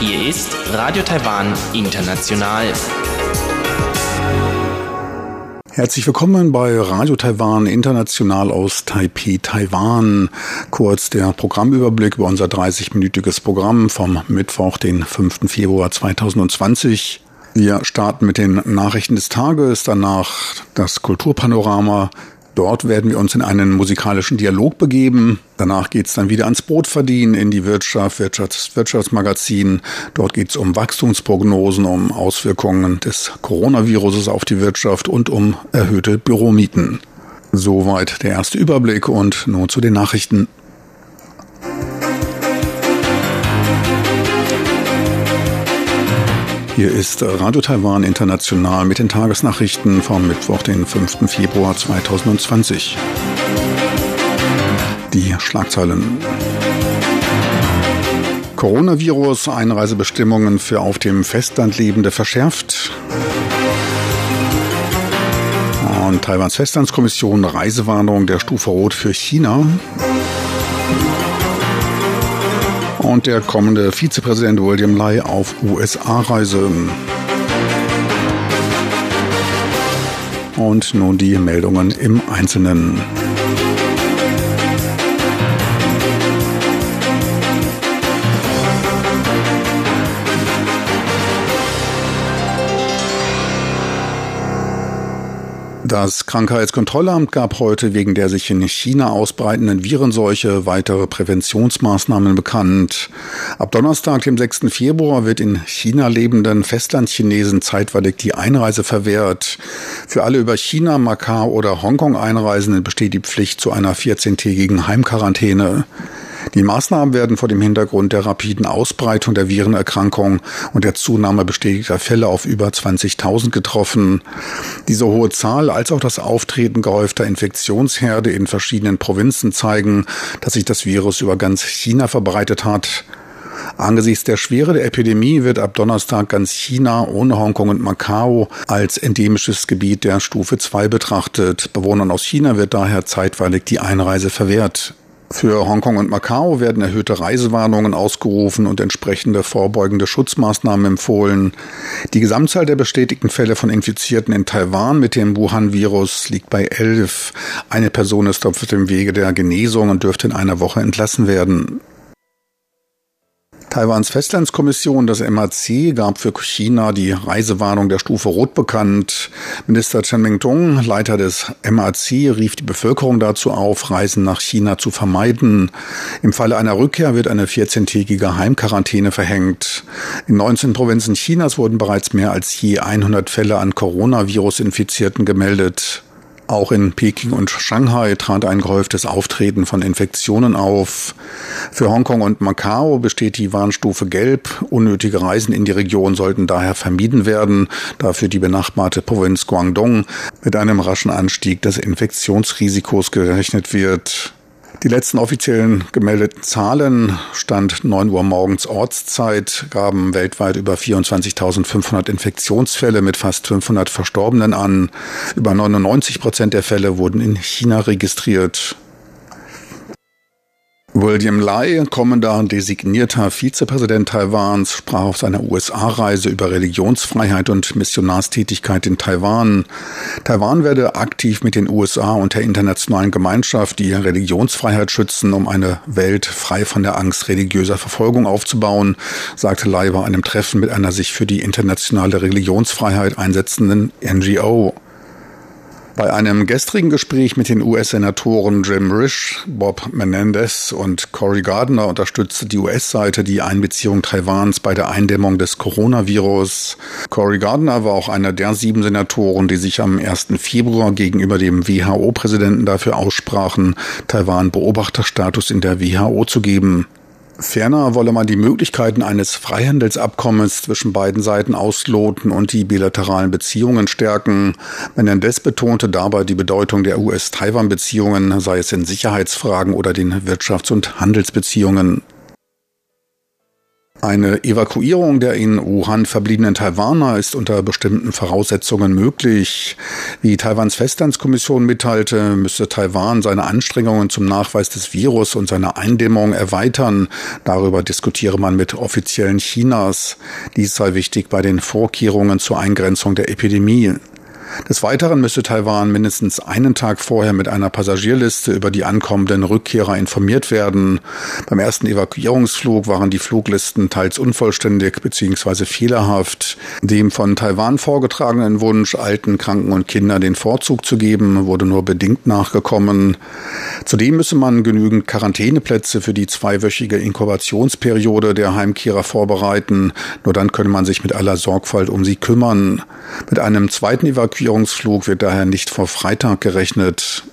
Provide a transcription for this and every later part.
Hier ist Radio Taiwan International. Herzlich willkommen bei Radio Taiwan International aus Taipei, Taiwan. Kurz der Programmüberblick über unser 30-minütiges Programm vom Mittwoch, den 5. Februar 2020. Wir starten mit den Nachrichten des Tages, danach das Kulturpanorama, Dort werden wir uns in einen musikalischen Dialog begeben. Danach geht es dann wieder ans Brot verdienen, in die Wirtschaft, Wirtschafts Wirtschaftsmagazin. Dort geht es um Wachstumsprognosen, um Auswirkungen des Coronaviruses auf die Wirtschaft und um erhöhte Büromieten. Soweit der erste Überblick und nun zu den Nachrichten. Hier ist Radio Taiwan International mit den Tagesnachrichten vom Mittwoch, den 5. Februar 2020. Die Schlagzeilen. Coronavirus, Einreisebestimmungen für auf dem Festland Lebende verschärft. Und Taiwans Festlandskommission Reisewarnung der Stufe Rot für China und der kommende Vizepräsident William Lai auf USA-Reise. Und nun die Meldungen im Einzelnen. Das Krankheitskontrollamt gab heute wegen der sich in China ausbreitenden Virenseuche weitere Präventionsmaßnahmen bekannt. Ab Donnerstag, dem 6. Februar, wird in China lebenden Festlandchinesen zeitweilig die Einreise verwehrt. Für alle über China, Macau oder Hongkong Einreisenden besteht die Pflicht zu einer 14-tägigen Heimquarantäne. Die Maßnahmen werden vor dem Hintergrund der rapiden Ausbreitung der Virenerkrankung und der Zunahme bestätigter Fälle auf über 20.000 getroffen. Diese hohe Zahl als auch das Auftreten gehäufter Infektionsherde in verschiedenen Provinzen zeigen, dass sich das Virus über ganz China verbreitet hat. Angesichts der Schwere der Epidemie wird ab Donnerstag ganz China ohne Hongkong und Macau als endemisches Gebiet der Stufe 2 betrachtet. Bewohnern aus China wird daher zeitweilig die Einreise verwehrt. Für Hongkong und Macau werden erhöhte Reisewarnungen ausgerufen und entsprechende vorbeugende Schutzmaßnahmen empfohlen. Die Gesamtzahl der bestätigten Fälle von Infizierten in Taiwan mit dem Wuhan-Virus liegt bei elf. Eine Person ist auf dem Wege der Genesung und dürfte in einer Woche entlassen werden. Taiwans Festlandskommission, das MAC, gab für China die Reisewarnung der Stufe Rot bekannt. Minister Chen Mingdong, Leiter des MAC, rief die Bevölkerung dazu auf, Reisen nach China zu vermeiden. Im Falle einer Rückkehr wird eine 14-tägige Heimquarantäne verhängt. In 19 Provinzen Chinas wurden bereits mehr als je 100 Fälle an Coronavirus-Infizierten gemeldet. Auch in Peking und Shanghai trat ein gehäuftes Auftreten von Infektionen auf. Für Hongkong und Macau besteht die Warnstufe Gelb. Unnötige Reisen in die Region sollten daher vermieden werden, da für die benachbarte Provinz Guangdong mit einem raschen Anstieg des Infektionsrisikos gerechnet wird. Die letzten offiziellen gemeldeten Zahlen, Stand 9 Uhr morgens Ortszeit, gaben weltweit über 24.500 Infektionsfälle mit fast 500 Verstorbenen an. Über 99 Prozent der Fälle wurden in China registriert. William Lai, kommender designierter Vizepräsident Taiwans, sprach auf seiner USA-Reise über Religionsfreiheit und Missionarstätigkeit in Taiwan. Taiwan werde aktiv mit den USA und der internationalen Gemeinschaft die Religionsfreiheit schützen, um eine Welt frei von der Angst religiöser Verfolgung aufzubauen, sagte Lai bei einem Treffen mit einer sich für die internationale Religionsfreiheit einsetzenden NGO. Bei einem gestrigen Gespräch mit den US-Senatoren Jim Risch, Bob Menendez und Cory Gardner unterstützte die US-Seite die Einbeziehung Taiwans bei der Eindämmung des Coronavirus. Cory Gardner war auch einer der sieben Senatoren, die sich am 1. Februar gegenüber dem WHO-Präsidenten dafür aussprachen, Taiwan Beobachterstatus in der WHO zu geben. Ferner wolle man die Möglichkeiten eines Freihandelsabkommens zwischen beiden Seiten ausloten und die bilateralen Beziehungen stärken. Menendez betonte dabei die Bedeutung der US-Taiwan-Beziehungen, sei es in Sicherheitsfragen oder den Wirtschafts- und Handelsbeziehungen. Eine Evakuierung der in Wuhan verbliebenen Taiwaner ist unter bestimmten Voraussetzungen möglich. Wie Taiwans Festlandskommission mitteilte, müsste Taiwan seine Anstrengungen zum Nachweis des Virus und seiner Eindämmung erweitern. Darüber diskutiere man mit Offiziellen Chinas. Dies sei wichtig bei den Vorkehrungen zur Eingrenzung der Epidemie. Des Weiteren müsse Taiwan mindestens einen Tag vorher mit einer Passagierliste über die ankommenden Rückkehrer informiert werden. Beim ersten Evakuierungsflug waren die Fluglisten teils unvollständig bzw. fehlerhaft. Dem von Taiwan vorgetragenen Wunsch, alten, Kranken und Kindern den Vorzug zu geben, wurde nur bedingt nachgekommen. Zudem müsse man genügend Quarantäneplätze für die zweiwöchige Inkubationsperiode der Heimkehrer vorbereiten. Nur dann könne man sich mit aller Sorgfalt um sie kümmern. Mit einem zweiten Evakuierungsflug Evakuierungsflug wird daher nicht vor Freitag gerechnet.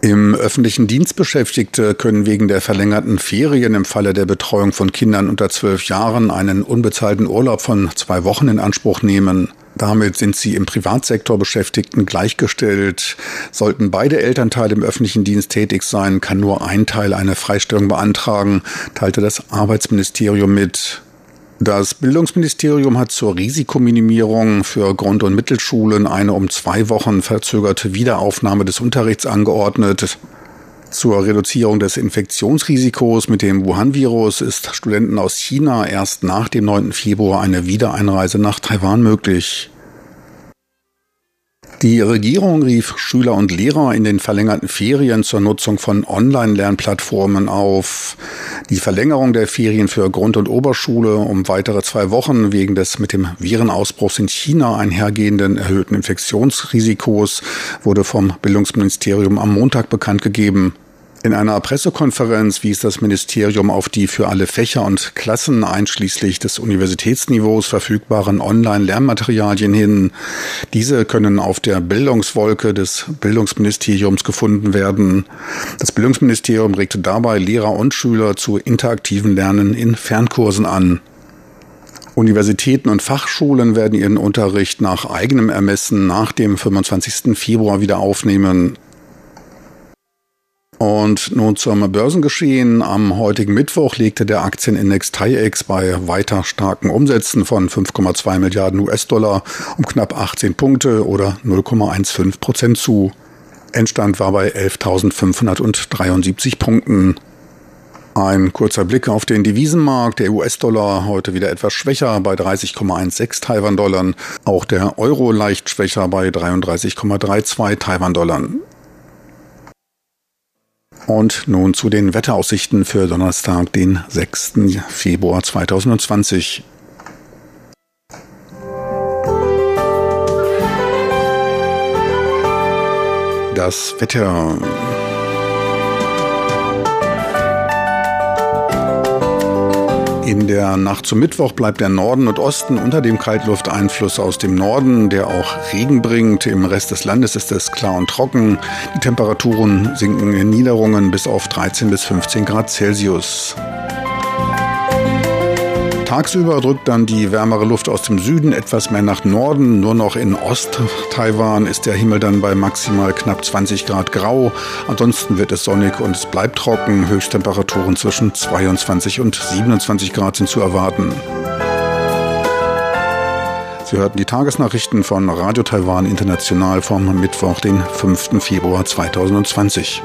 Im öffentlichen Dienst Beschäftigte können wegen der verlängerten Ferien im Falle der Betreuung von Kindern unter zwölf Jahren einen unbezahlten Urlaub von zwei Wochen in Anspruch nehmen. Damit sind sie im Privatsektor Beschäftigten gleichgestellt. Sollten beide Elternteile im öffentlichen Dienst tätig sein, kann nur ein Teil eine Freistellung beantragen, teilte das Arbeitsministerium mit. Das Bildungsministerium hat zur Risikominimierung für Grund- und Mittelschulen eine um zwei Wochen verzögerte Wiederaufnahme des Unterrichts angeordnet. Zur Reduzierung des Infektionsrisikos mit dem Wuhan-Virus ist Studenten aus China erst nach dem 9. Februar eine Wiedereinreise nach Taiwan möglich. Die Regierung rief Schüler und Lehrer in den verlängerten Ferien zur Nutzung von Online-Lernplattformen auf. Die Verlängerung der Ferien für Grund- und Oberschule um weitere zwei Wochen wegen des mit dem Virenausbruchs in China einhergehenden erhöhten Infektionsrisikos wurde vom Bildungsministerium am Montag bekannt gegeben. In einer Pressekonferenz wies das Ministerium auf die für alle Fächer und Klassen einschließlich des Universitätsniveaus verfügbaren Online-Lernmaterialien hin. Diese können auf der Bildungswolke des Bildungsministeriums gefunden werden. Das Bildungsministerium regte dabei Lehrer und Schüler zu interaktiven Lernen in Fernkursen an. Universitäten und Fachschulen werden ihren Unterricht nach eigenem Ermessen nach dem 25. Februar wieder aufnehmen. Und nun zum Börsengeschehen. Am heutigen Mittwoch legte der Aktienindex TAIEX bei weiter starken Umsätzen von 5,2 Milliarden US-Dollar um knapp 18 Punkte oder 0,15 Prozent zu. Endstand war bei 11.573 Punkten. Ein kurzer Blick auf den Devisenmarkt. Der US-Dollar heute wieder etwas schwächer bei 30,16 Taiwan-Dollar. Auch der Euro leicht schwächer bei 33,32 Taiwan-Dollar. Und nun zu den Wetteraussichten für Donnerstag, den 6. Februar 2020. Das Wetter. In der Nacht zum Mittwoch bleibt der Norden und Osten unter dem Kaltlufteinfluss aus dem Norden, der auch Regen bringt. Im Rest des Landes ist es klar und trocken. Die Temperaturen sinken in Niederungen bis auf 13 bis 15 Grad Celsius. Tagsüber drückt dann die wärmere Luft aus dem Süden etwas mehr nach Norden. Nur noch in Ost-Taiwan ist der Himmel dann bei maximal knapp 20 Grad grau. Ansonsten wird es sonnig und es bleibt trocken. Höchsttemperaturen zwischen 22 und 27 Grad sind zu erwarten. Sie hörten die Tagesnachrichten von Radio Taiwan International vom Mittwoch, den 5. Februar 2020.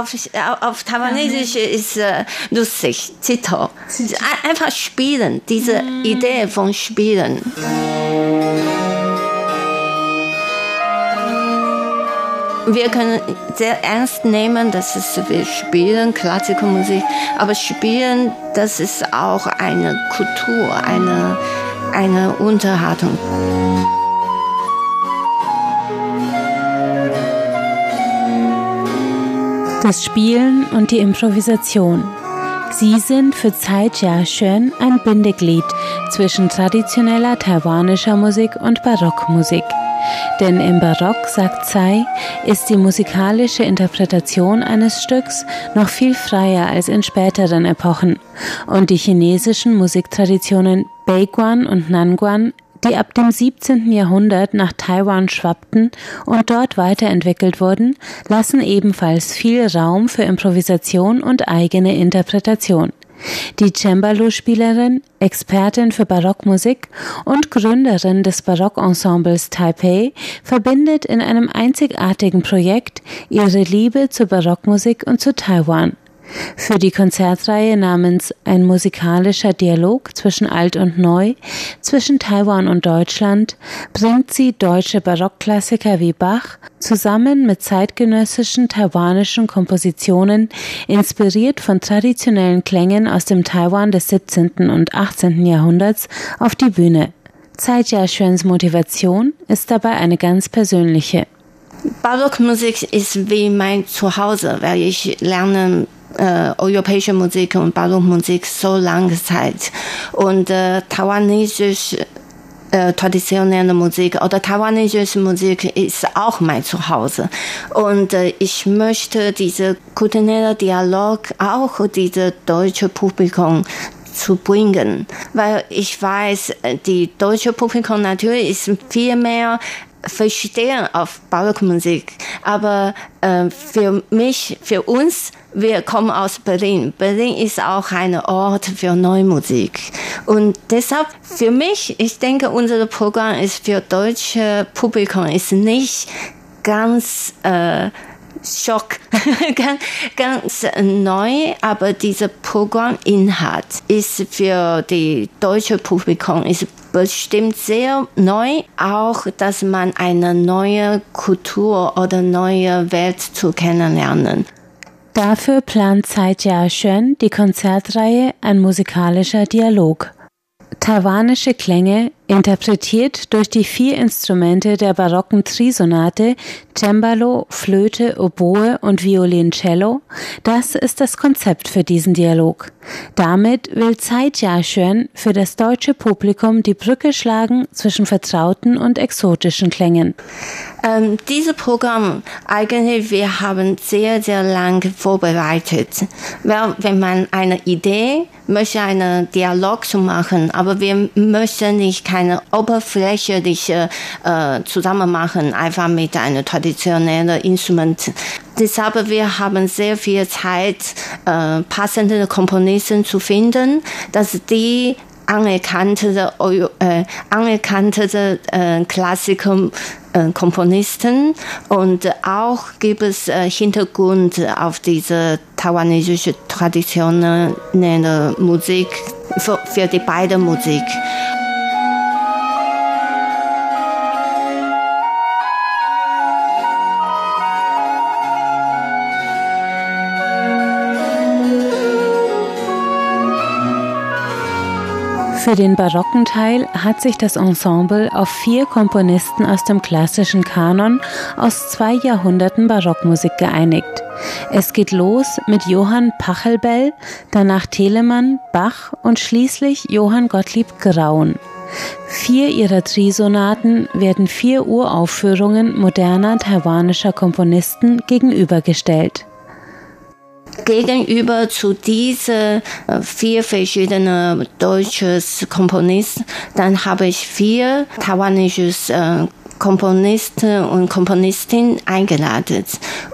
auf, auf, Taiwanesisch ist äh, lustig. Chito. Einfach spielen, diese Idee von Spielen. wir können sehr ernst nehmen, dass es wir spielen klassische Musik, aber spielen, das ist auch eine Kultur, eine, eine Unterhaltung. Das Spielen und die Improvisation. Sie sind für Tsai Jia-Xuan ein Bindeglied zwischen traditioneller taiwanischer Musik und Barockmusik. Denn im Barock, sagt Tsai, ist die musikalische Interpretation eines Stücks noch viel freier als in späteren Epochen und die chinesischen Musiktraditionen Beiguan und Nanguan die ab dem 17. Jahrhundert nach Taiwan schwappten und dort weiterentwickelt wurden, lassen ebenfalls viel Raum für Improvisation und eigene Interpretation. Die Cembalo-Spielerin, Expertin für Barockmusik und Gründerin des Barockensembles Taipei verbindet in einem einzigartigen Projekt ihre Liebe zur Barockmusik und zu Taiwan. Für die Konzertreihe namens Ein musikalischer Dialog zwischen Alt und Neu, zwischen Taiwan und Deutschland, bringt sie deutsche Barockklassiker wie Bach zusammen mit zeitgenössischen taiwanischen Kompositionen, inspiriert von traditionellen Klängen aus dem Taiwan des 17. und 18. Jahrhunderts, auf die Bühne. Tsai Jia-Xuans Motivation ist dabei eine ganz persönliche. Barockmusik ist wie mein Zuhause, weil ich lerne äh, europäische Musik und Barockmusik so lange Zeit. Und äh, taiwanesische äh, traditionelle Musik oder taiwanesische Musik ist auch mein Zuhause. Und äh, ich möchte diese kulturelle Dialog auch diese deutsche Publikum zu bringen, weil ich weiß, äh, die deutsche Publikum natürlich ist viel mehr verstehen auf Barockmusik, aber äh, für mich, für uns wir kommen aus Berlin. Berlin ist auch ein Ort für Neumusik. Und deshalb, für mich, ich denke, unser Programm ist für deutsche Publikum ist nicht ganz äh, Schock, ganz, neu, aber dieser Programminhalt ist für die deutsche Publikum ist bestimmt sehr neu, auch dass man eine neue Kultur oder neue Welt zu kennenlernen. Dafür plant Tsai Jia-Xuan die Konzertreihe Ein musikalischer Dialog. Taiwanische Klänge interpretiert durch die vier Instrumente der barocken Trisonate Cembalo, Flöte, Oboe und Violoncello, das ist das Konzept für diesen Dialog. Damit will Tsai Jia-Xuan für das deutsche Publikum die Brücke schlagen zwischen vertrauten und exotischen Klängen. Ähm, dieses Programm, eigentlich, wir haben sehr, sehr lange vorbereitet. Weil, wenn man eine Idee möchte, einen Dialog zu machen, aber wir möchten nicht keine oberflächliche äh, zusammen machen, einfach mit einem traditionellen Instrument. Deshalb wir haben sehr viel Zeit, äh, passende Komponisten zu finden, dass die anerkannte, äh, anerkannte äh, Klassiker äh, Komponisten und auch gibt es äh, Hintergrund auf diese taiwanesische traditionelle Musik für, für die beide Musik. Für den barocken Teil hat sich das Ensemble auf vier Komponisten aus dem klassischen Kanon aus zwei Jahrhunderten Barockmusik geeinigt. Es geht los mit Johann Pachelbel, danach Telemann, Bach und schließlich Johann Gottlieb Graun. Vier ihrer Trisonaten werden vier Uraufführungen moderner taiwanischer Komponisten gegenübergestellt gegenüber zu diesen äh, vier verschiedenen deutschen Komponisten, dann habe ich vier taiwanische äh, Komponisten und Komponistinnen eingeladen.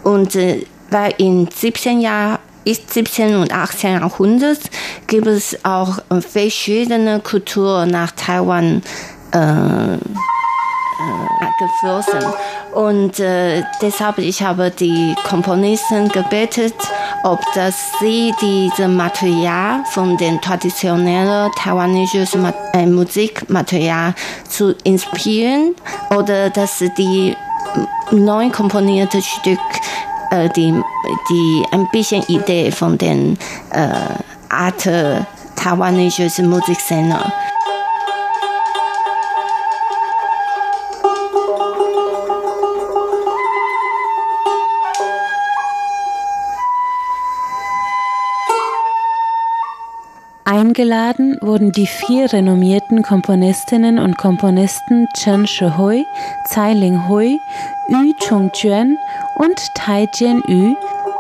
Und äh, weil in 17 Jahren 17. und 18. Jahrhundert gibt es auch verschiedene Kulturen nach Taiwan äh, geflossen. Und äh, deshalb ich habe die Komponisten gebetet, ob dass sie diese Material von den traditionellen taiwanischen äh, Musikmaterial zu inspirieren oder dass die neu komponierte Stück äh, die die ein bisschen Idee von den äh, Art taiwanischen Musikszene Eingeladen wurden die vier renommierten Komponistinnen und Komponisten Chen Shihui, Tsai Ling Hui, Yu Chung-juan und Tai Jian-yu.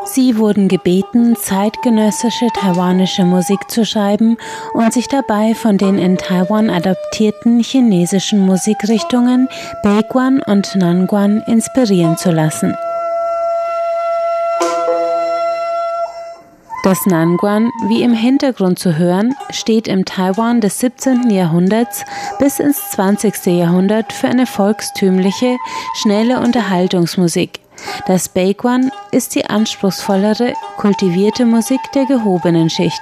Sie wurden gebeten, zeitgenössische taiwanische Musik zu schreiben und sich dabei von den in Taiwan adaptierten chinesischen Musikrichtungen Beiguan und Nanguan inspirieren zu lassen. Das Nanguan, wie im Hintergrund zu hören, steht im Taiwan des 17. Jahrhunderts bis ins 20. Jahrhundert für eine volkstümliche, schnelle Unterhaltungsmusik. Das Beiguan ist die anspruchsvollere, kultivierte Musik der gehobenen Schicht.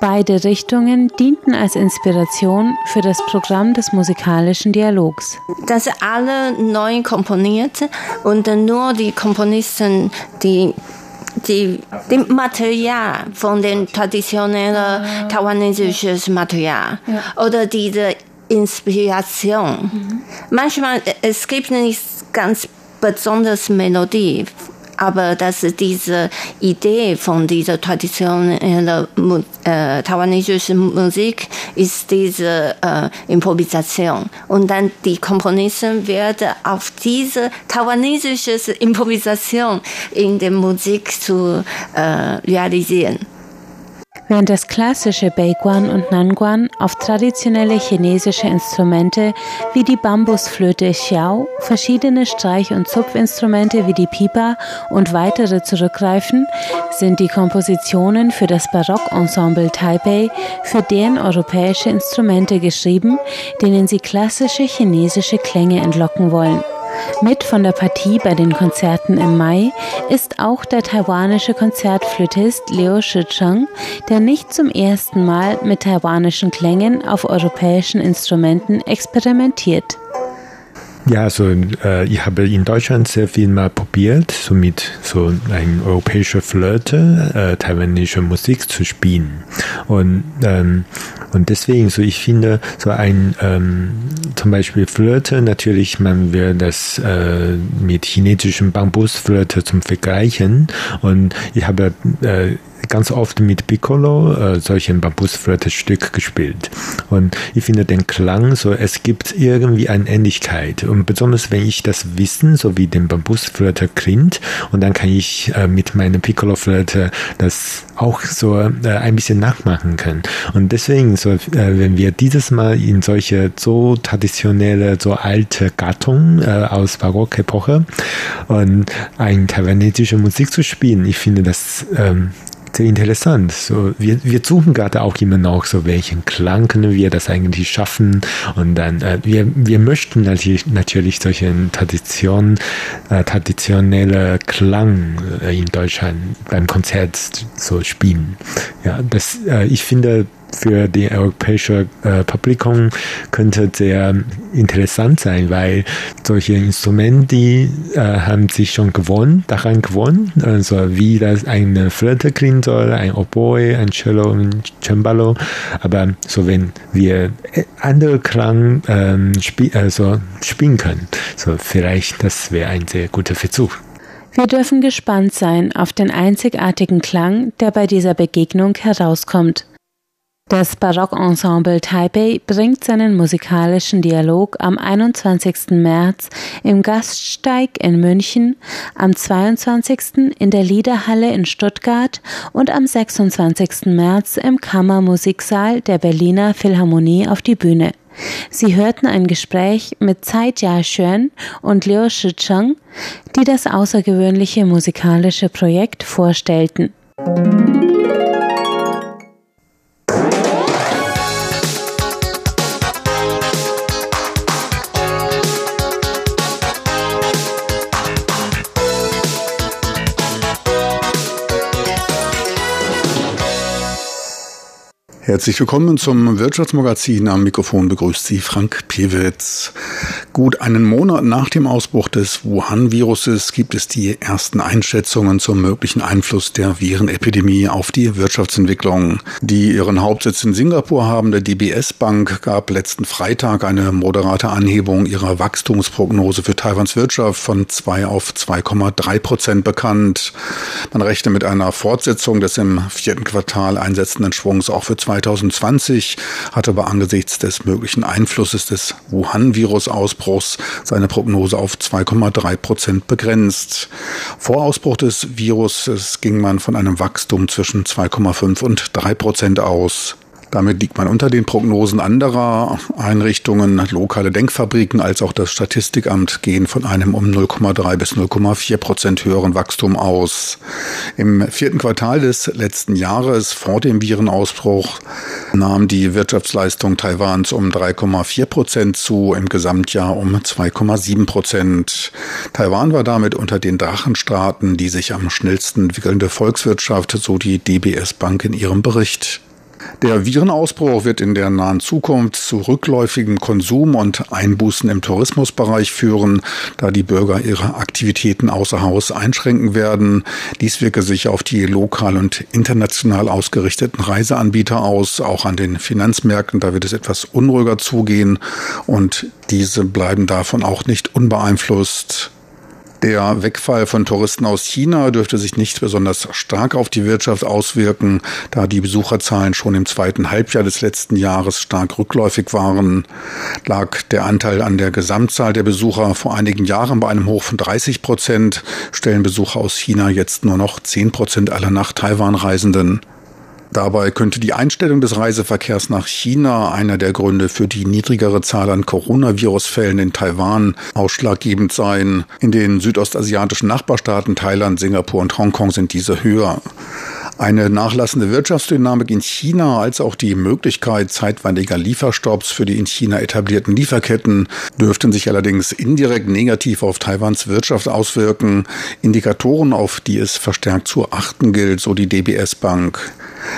Beide Richtungen dienten als Inspiration für das Programm des musikalischen Dialogs. Das alle neu komponiert und nur die Komponisten, die die, die Material von den traditionellen ah. taiwanesischen Material ja. oder diese Inspiration. Mhm. Manchmal es gibt nicht ganz besonders Melodie aber dass diese Idee von dieser traditionellen äh, taiwanesischen Musik ist diese äh, Improvisation. Und dann die Komponisten werden auf diese taiwanesische Improvisation in der Musik zu äh, realisieren während das klassische Beiguan und Nanguan auf traditionelle chinesische Instrumente wie die Bambusflöte Xiao, verschiedene Streich- und Zupfinstrumente wie die Pipa und weitere zurückgreifen, sind die Kompositionen für das Barockensemble Taipei für deren europäische Instrumente geschrieben, denen sie klassische chinesische Klänge entlocken wollen. Mit von der Partie bei den Konzerten im Mai ist auch der taiwanische Konzertflötist Liu Shicheng, der nicht zum ersten Mal mit taiwanischen Klängen auf europäischen Instrumenten experimentiert. Ja, also äh, ich habe in Deutschland sehr viel mal probiert, so mit so ein europäischer Flöte äh, taiwanische Musik zu spielen. Und, ähm, und deswegen, so ich finde, so ein ähm, zum Beispiel Flöte, natürlich, man will das äh, mit chinesischem Bambusflöte zum Vergleichen. Und ich habe äh, ganz oft mit Piccolo äh, solchen Bambusflöte-Stück gespielt. Und ich finde den Klang so, es gibt irgendwie eine Ähnlichkeit. Und besonders wenn ich das wissen, so wie den Bambusflöte klingt, und dann kann ich äh, mit meiner Piccolo-Flöte das auch so äh, ein bisschen nachmachen können. Und deswegen, so, äh, wenn wir dieses Mal in solche so traditionelle, so alte Gattung äh, aus Barockepoche und ein taiwanesische Musik zu spielen, ich finde das ähm, sehr interessant. So, wir, wir suchen gerade auch immer noch so, welchen Klang können wir das eigentlich schaffen. Und dann, äh, wir, wir möchten natürlich, natürlich solche Tradition, äh, traditionelle Klang äh, in Deutschland beim Konzert so spielen. Ja, das, äh, ich finde, für die europäische äh, Publikum könnte sehr interessant sein, weil solche Instrumente die, äh, haben sich schon gewohnt, daran gewohnt, also wie das eine Flöte klingen soll, ein Oboe, ein Cello, ein Cembalo, aber so wenn wir andere Klang ähm, spiel, also spielen können, so vielleicht das wäre ein sehr guter Versuch. Wir dürfen gespannt sein auf den einzigartigen Klang, der bei dieser Begegnung herauskommt. Das Barockensemble Taipei bringt seinen musikalischen Dialog am 21. März im Gaststeig in München, am 22. in der Liederhalle in Stuttgart und am 26. März im Kammermusiksaal der Berliner Philharmonie auf die Bühne. Sie hörten ein Gespräch mit Tsai Jia-Xuan und Liu Shicheng, die das außergewöhnliche musikalische Projekt vorstellten. Herzlich willkommen zum Wirtschaftsmagazin. Am Mikrofon begrüßt Sie Frank Pewitz. Gut einen Monat nach dem Ausbruch des Wuhan-Viruses gibt es die ersten Einschätzungen zum möglichen Einfluss der Virenepidemie auf die Wirtschaftsentwicklung. Die ihren Hauptsitz in Singapur habende DBS Bank gab letzten Freitag eine moderate Anhebung ihrer Wachstumsprognose für Taiwans Wirtschaft von 2 auf 2,3 Prozent bekannt. Man rechnet mit einer Fortsetzung des im vierten Quartal einsetzenden Schwungs auch für 2020 hat aber angesichts des möglichen Einflusses des Wuhan-Virus-Ausbruchs seine Prognose auf 2,3 Prozent begrenzt. Vor Ausbruch des Virus ging man von einem Wachstum zwischen 2,5 und 3 Prozent aus. Damit liegt man unter den Prognosen anderer Einrichtungen. Lokale Denkfabriken als auch das Statistikamt gehen von einem um 0,3 bis 0,4 Prozent höheren Wachstum aus. Im vierten Quartal des letzten Jahres vor dem Virenausbruch nahm die Wirtschaftsleistung Taiwans um 3,4 Prozent zu, im Gesamtjahr um 2,7 Prozent. Taiwan war damit unter den Drachenstaaten die sich am schnellsten entwickelnde Volkswirtschaft, so die DBS Bank in ihrem Bericht. Der Virenausbruch wird in der nahen Zukunft zu rückläufigem Konsum und Einbußen im Tourismusbereich führen, da die Bürger ihre Aktivitäten außer Haus einschränken werden. Dies wirke sich auf die lokal und international ausgerichteten Reiseanbieter aus, auch an den Finanzmärkten. Da wird es etwas unruhiger zugehen und diese bleiben davon auch nicht unbeeinflusst. Der Wegfall von Touristen aus China dürfte sich nicht besonders stark auf die Wirtschaft auswirken, da die Besucherzahlen schon im zweiten Halbjahr des letzten Jahres stark rückläufig waren. Lag der Anteil an der Gesamtzahl der Besucher vor einigen Jahren bei einem Hoch von 30 Prozent, stellen Besucher aus China jetzt nur noch 10 Prozent aller nach Taiwan Reisenden. Dabei könnte die Einstellung des Reiseverkehrs nach China einer der Gründe für die niedrigere Zahl an Coronavirus-Fällen in Taiwan ausschlaggebend sein. In den südostasiatischen Nachbarstaaten Thailand, Singapur und Hongkong sind diese höher. Eine nachlassende Wirtschaftsdynamik in China als auch die Möglichkeit zeitweiliger Lieferstopps für die in China etablierten Lieferketten dürften sich allerdings indirekt negativ auf Taiwans Wirtschaft auswirken. Indikatoren, auf die es verstärkt zu achten gilt, so die DBS Bank.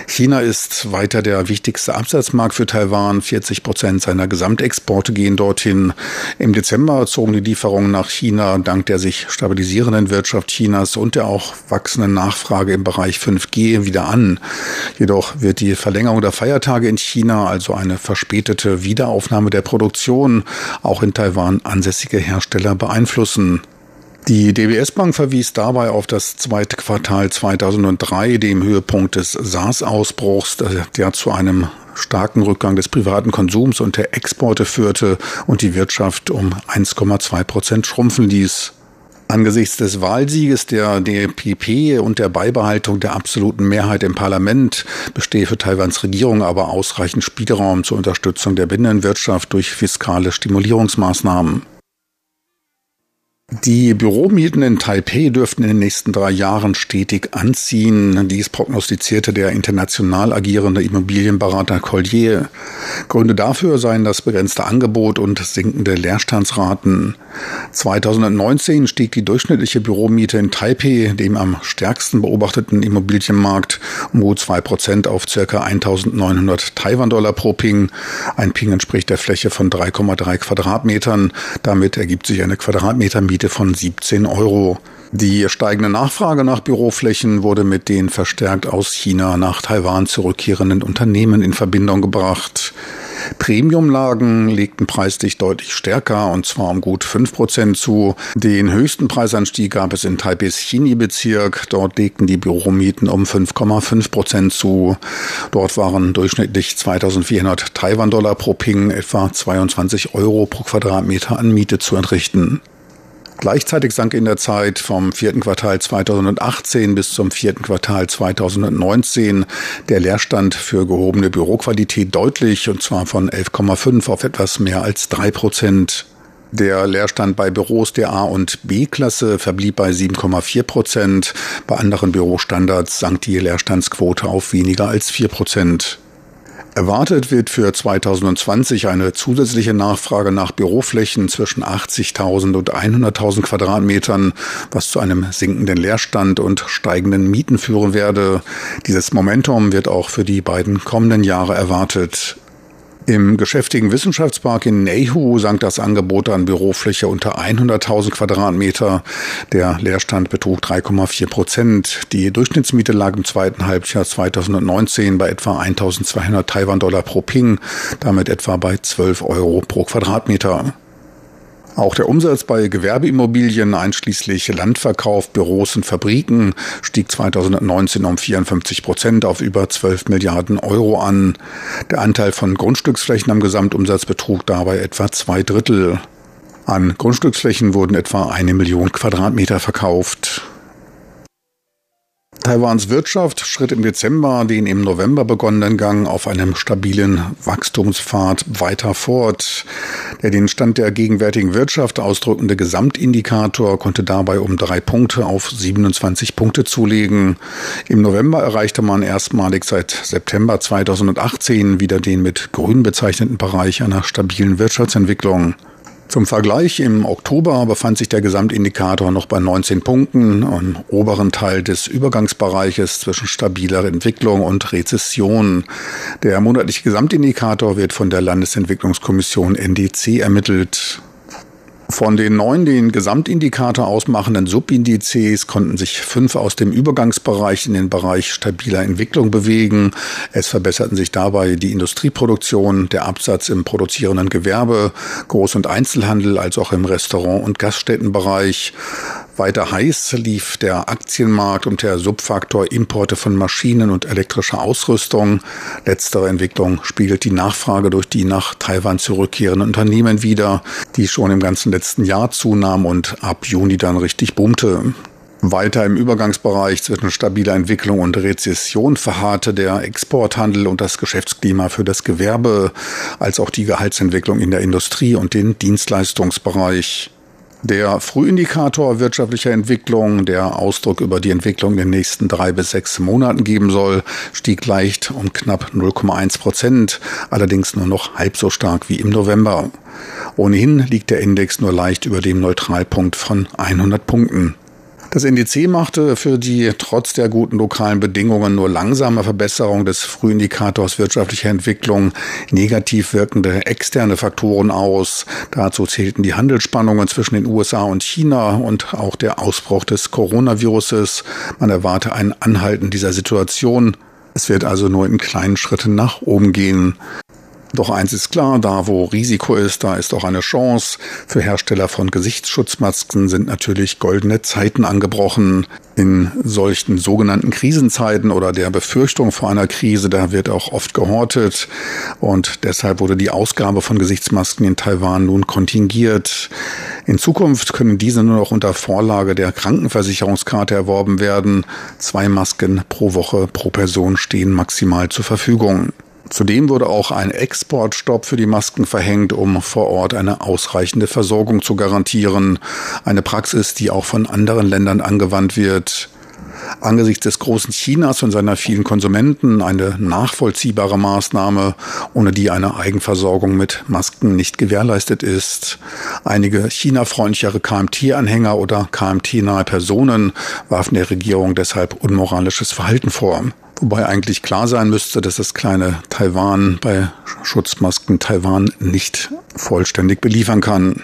China ist weiter der wichtigste Absatzmarkt für Taiwan. 40 Prozent seiner Gesamtexporte gehen dorthin. Im Dezember zogen die Lieferungen nach China dank der sich stabilisierenden Wirtschaft Chinas und der auch wachsenden Nachfrage im Bereich 5G wieder an. Jedoch wird die Verlängerung der Feiertage in China, also eine verspätete Wiederaufnahme der Produktion, auch in Taiwan ansässige Hersteller beeinflussen. Die DBS Bank verwies dabei auf das zweite Quartal 2003, dem Höhepunkt des SARS-Ausbruchs, der zu einem starken Rückgang des privaten Konsums und der Exporte führte und die Wirtschaft um 1,2 Prozent schrumpfen ließ. Angesichts des Wahlsieges der DPP und der Beibehaltung der absoluten Mehrheit im Parlament bestehe für Taiwans Regierung aber ausreichend Spielraum zur Unterstützung der Binnenwirtschaft durch fiskale Stimulierungsmaßnahmen. Die Büromieten in Taipei dürften in den nächsten drei Jahren stetig anziehen. Dies prognostizierte der international agierende Immobilienberater Collier. Gründe dafür seien das begrenzte Angebot und sinkende Leerstandsraten. 2019 stieg die durchschnittliche Büromiete in Taipei, dem am stärksten beobachteten Immobilienmarkt, um gut zwei Prozent auf ca. 1900 Taiwan-Dollar pro Ping. Ein Ping entspricht der Fläche von 3,3 Quadratmetern. Damit ergibt sich eine Quadratmetermiete Miete von 17 Euro. Die steigende Nachfrage nach Büroflächen wurde mit den verstärkt aus China nach Taiwan zurückkehrenden Unternehmen in Verbindung gebracht. Premiumlagen legten preislich deutlich stärker und zwar um gut 5% zu. Den höchsten Preisanstieg gab es in Taipehs Chini-Bezirk. Dort legten die Büromieten um 5,5% zu. Dort waren durchschnittlich 2400 Taiwan-Dollar pro Ping, etwa 22 Euro pro Quadratmeter an Miete zu entrichten. Gleichzeitig sank in der Zeit vom vierten Quartal 2018 bis zum vierten Quartal 2019 der Leerstand für gehobene Büroqualität deutlich, und zwar von 11,5 auf etwas mehr als drei Prozent. Der Leerstand bei Büros der A- und B-Klasse verblieb bei 7,4 Prozent. Bei anderen Bürostandards sank die Leerstandsquote auf weniger als 4 Prozent. Erwartet wird für 2020 eine zusätzliche Nachfrage nach Büroflächen zwischen 80.000 und 100.000 Quadratmetern, was zu einem sinkenden Leerstand und steigenden Mieten führen werde. Dieses Momentum wird auch für die beiden kommenden Jahre erwartet. Im geschäftigen Wissenschaftspark in Neihu sank das Angebot an Bürofläche unter 100.000 Quadratmeter. Der Leerstand betrug 3,4 Prozent. Die Durchschnittsmiete lag im zweiten Halbjahr 2019 bei etwa 1.200 Taiwan-Dollar pro Ping, damit etwa bei 12 Euro pro Quadratmeter. Auch der Umsatz bei Gewerbeimmobilien einschließlich Landverkauf, Büros und Fabriken stieg 2019 um 54 Prozent auf über 12 Milliarden Euro an. Der Anteil von Grundstücksflächen am Gesamtumsatz betrug dabei etwa zwei Drittel. An Grundstücksflächen wurden etwa eine Million Quadratmeter verkauft. Taiwans Wirtschaft schritt im Dezember den im November begonnenen Gang auf einem stabilen Wachstumspfad weiter fort. Der den Stand der gegenwärtigen Wirtschaft ausdrückende Gesamtindikator konnte dabei um drei Punkte auf 27 Punkte zulegen. Im November erreichte man erstmalig seit September 2018 wieder den mit grün bezeichneten Bereich einer stabilen Wirtschaftsentwicklung. Zum Vergleich, im Oktober befand sich der Gesamtindikator noch bei 19 Punkten im oberen Teil des Übergangsbereiches zwischen stabiler Entwicklung und Rezession. Der monatliche Gesamtindikator wird von der Landesentwicklungskommission NDC ermittelt. Von den neun den Gesamtindikator ausmachenden Subindizes konnten sich fünf aus dem Übergangsbereich in den Bereich stabiler Entwicklung bewegen. Es verbesserten sich dabei die Industrieproduktion, der Absatz im produzierenden Gewerbe, Groß- und Einzelhandel als auch im Restaurant- und Gaststättenbereich. Weiter heiß lief der Aktienmarkt und der Subfaktor Importe von Maschinen und elektrischer Ausrüstung. Letztere Entwicklung spiegelt die Nachfrage durch die nach Taiwan zurückkehrenden Unternehmen wider, die schon im ganzen letzten Jahr zunahm und ab Juni dann richtig boomte. Weiter im Übergangsbereich zwischen stabiler Entwicklung und Rezession verharrte der Exporthandel und das Geschäftsklima für das Gewerbe, als auch die Gehaltsentwicklung in der Industrie und den Dienstleistungsbereich. Der Frühindikator wirtschaftlicher Entwicklung, der Ausdruck über die Entwicklung in den nächsten drei bis sechs Monaten geben soll, stieg leicht um knapp 0,1 Prozent, allerdings nur noch halb so stark wie im November. Ohnehin liegt der Index nur leicht über dem Neutralpunkt von 100 Punkten. Das NDC machte für die trotz der guten lokalen Bedingungen nur langsame Verbesserung des Frühindikators wirtschaftlicher Entwicklung negativ wirkende externe Faktoren aus. Dazu zählten die Handelsspannungen zwischen den USA und China und auch der Ausbruch des Coronaviruses. Man erwarte ein Anhalten dieser Situation. Es wird also nur in kleinen Schritten nach oben gehen. Doch eins ist klar, da wo Risiko ist, da ist auch eine Chance. Für Hersteller von Gesichtsschutzmasken sind natürlich goldene Zeiten angebrochen. In solchen sogenannten Krisenzeiten oder der Befürchtung vor einer Krise, da wird auch oft gehortet. Und deshalb wurde die Ausgabe von Gesichtsmasken in Taiwan nun kontingiert. In Zukunft können diese nur noch unter Vorlage der Krankenversicherungskarte erworben werden. Zwei Masken pro Woche pro Person stehen maximal zur Verfügung. Zudem wurde auch ein Exportstopp für die Masken verhängt, um vor Ort eine ausreichende Versorgung zu garantieren. Eine Praxis, die auch von anderen Ländern angewandt wird. Angesichts des großen Chinas und seiner vielen Konsumenten eine nachvollziehbare Maßnahme, ohne die eine Eigenversorgung mit Masken nicht gewährleistet ist. Einige China-freundlichere KMT-Anhänger oder KMT-nahe Personen warfen der Regierung deshalb unmoralisches Verhalten vor. Wobei eigentlich klar sein müsste, dass das kleine Taiwan bei Schutzmasken Taiwan nicht vollständig beliefern kann.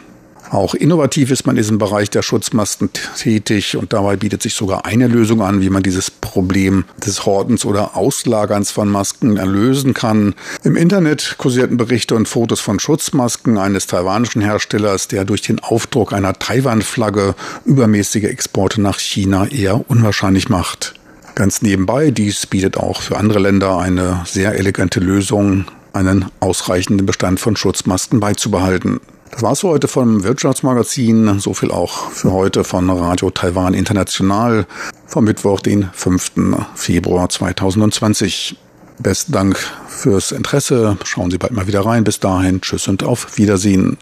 Auch innovativ ist man in diesem Bereich der Schutzmasken tätig und dabei bietet sich sogar eine Lösung an, wie man dieses Problem des Hortens oder Auslagerns von Masken erlösen kann. Im Internet kursierten Berichte und Fotos von Schutzmasken eines taiwanischen Herstellers, der durch den Aufdruck einer Taiwan-Flagge übermäßige Exporte nach China eher unwahrscheinlich macht. Ganz nebenbei, dies bietet auch für andere Länder eine sehr elegante Lösung, einen ausreichenden Bestand von Schutzmasken beizubehalten. Das war's für heute vom Wirtschaftsmagazin. So viel auch für heute von Radio Taiwan International vom Mittwoch, den 5. Februar 2020. Besten Dank fürs Interesse. Schauen Sie bald mal wieder rein. Bis dahin, tschüss und auf Wiedersehen.